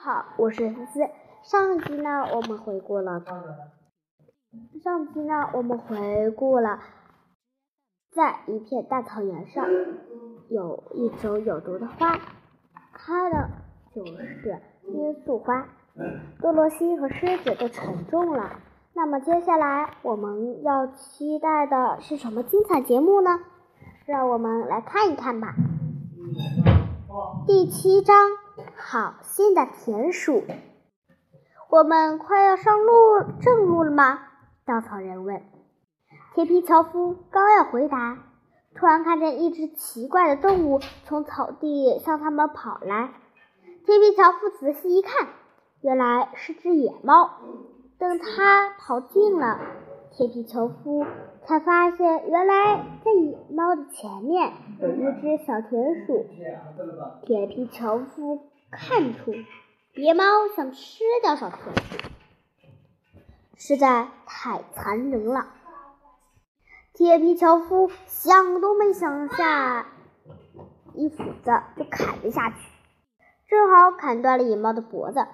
好，我是思思。上集呢，我们回顾了上集呢，我们回顾了在一片大草原上有一种有毒的花，它呢就是罂粟花。多罗西和狮子都沉重了。那么接下来我们要期待的是什么精彩节目呢？让我们来看一看吧。第七章，好心的田鼠。我们快要上路正路了吗？稻草人问。铁皮樵夫刚要回答，突然看见一只奇怪的动物从草地向他们跑来。铁皮樵夫仔细一看，原来是只野猫。等他跑近了，铁皮樵夫才发现，原来在野猫的前面有一只小田鼠。铁皮樵夫看出野猫想吃掉小田鼠，实在太残忍了。铁皮樵夫想都没想下，一斧子就砍了下去，正好砍断了野猫的脖子。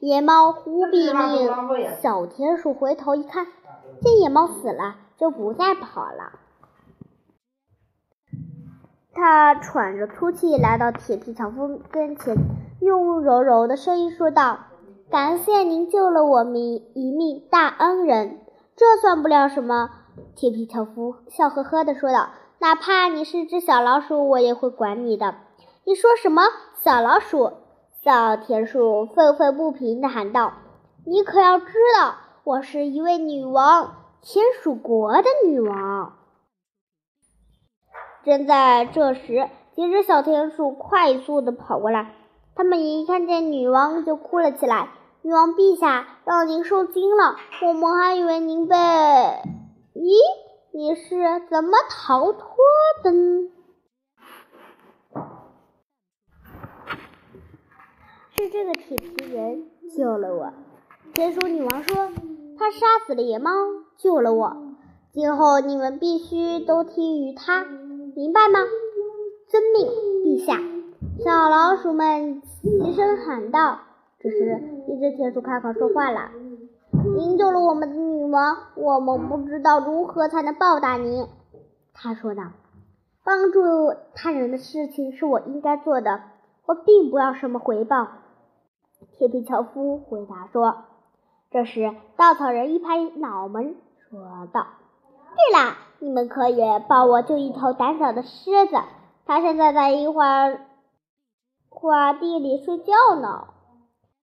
野猫忽必烈小田鼠回头一看，见野猫死了，就不再跑了。他喘着粗气来到铁皮樵夫跟前，用柔柔的声音说道：“感谢您救了我们一命，大恩人。这算不了什么。”铁皮樵夫笑呵呵地说道：“哪怕你是只小老鼠，我也会管你的。”你说什么，小老鼠？小田鼠愤愤不平地喊道：“你可要知道，我是一位女王，田鼠国的女王。”正在这时，几只小田鼠快速地跑过来，它们一看见女王就哭了起来：“女王陛下，让您受惊了，我们还以为您被……咦，你是怎么逃脱的？”是这个铁皮人救了我。田鼠女王说：“他杀死了野猫，救了我。今后你们必须都听于他，明白吗？”遵命，陛下。小老鼠们齐声喊道。这时，一只田鼠开口说话了：“您救了我们的女王，我们不知道如何才能报答您。”他说道：“帮助他人的事情是我应该做的，我并不要什么回报。”铁皮樵夫回答说：“这时，稻草人一拍脑门，说道：‘对了，你们可以帮我救一头胆小的狮子，它现在在一花花地里睡觉呢。’”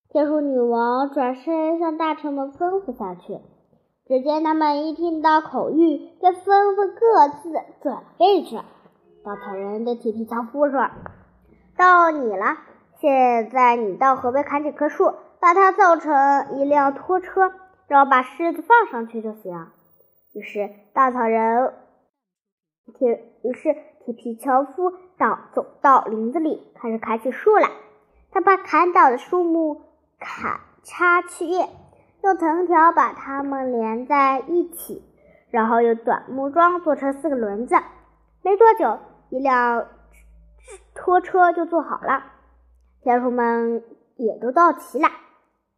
天书女王转身向大臣们吩咐下去，只见他们一听到口谕，便纷纷各自转位去。稻草人对铁皮樵夫说：“到你了。”现在你到河边砍几棵树，把它造成一辆拖车，然后把狮子放上去就行。于是稻草人铁，于是铁皮樵夫到走到林子里，开始砍起树来。他把砍倒的树木砍插去叶，用藤条把它们连在一起，然后用短木桩做成四个轮子。没多久，一辆拖车就做好了。田鼠们也都到齐了，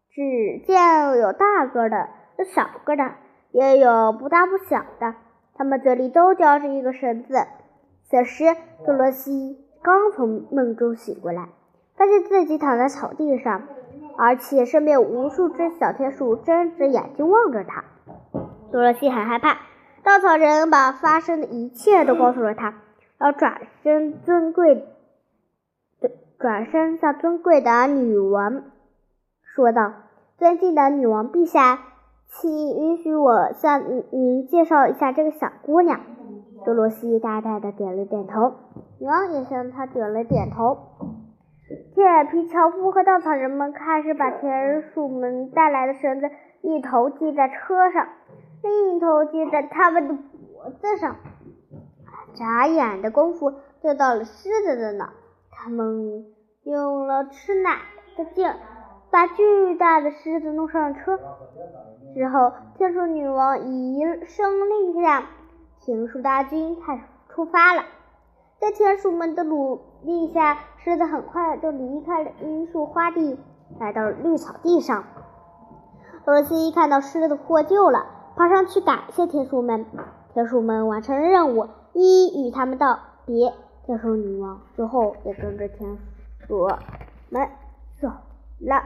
只见有大个的，有小个的，也有不大不小的。他们嘴里都叼着一个绳子。此时，多罗西刚从梦中醒过来，发现自己躺在草地上，而且身边无数只小田鼠睁着眼睛望着他。多罗西很害怕。稻草人把发生的一切都告诉了他，然后转身尊贵的。转身向尊贵的女王说道：“尊敬的女王陛下，请允许我向您介绍一下这个小姑娘。”多罗西大大的点了点头，女王也向他点了点头。铁皮樵夫和稻草人们开始把田鼠们带来的绳子一头系在车上，另一头系在他们的脖子上。眨眼的功夫，就到了狮子的那。他们用了吃奶的劲儿，把巨大的狮子弄上了车。之后，田鼠女王一声令下，田鼠大军开始出发了。在田鼠们的努力下，狮子很快就离开了罂粟花地，来到了绿草地上。多萝西看到失的获救了，爬上去感谢天鼠们。天鼠们完成任务，一一与他们道别。天鼠女王最后也跟着天鼠们走了。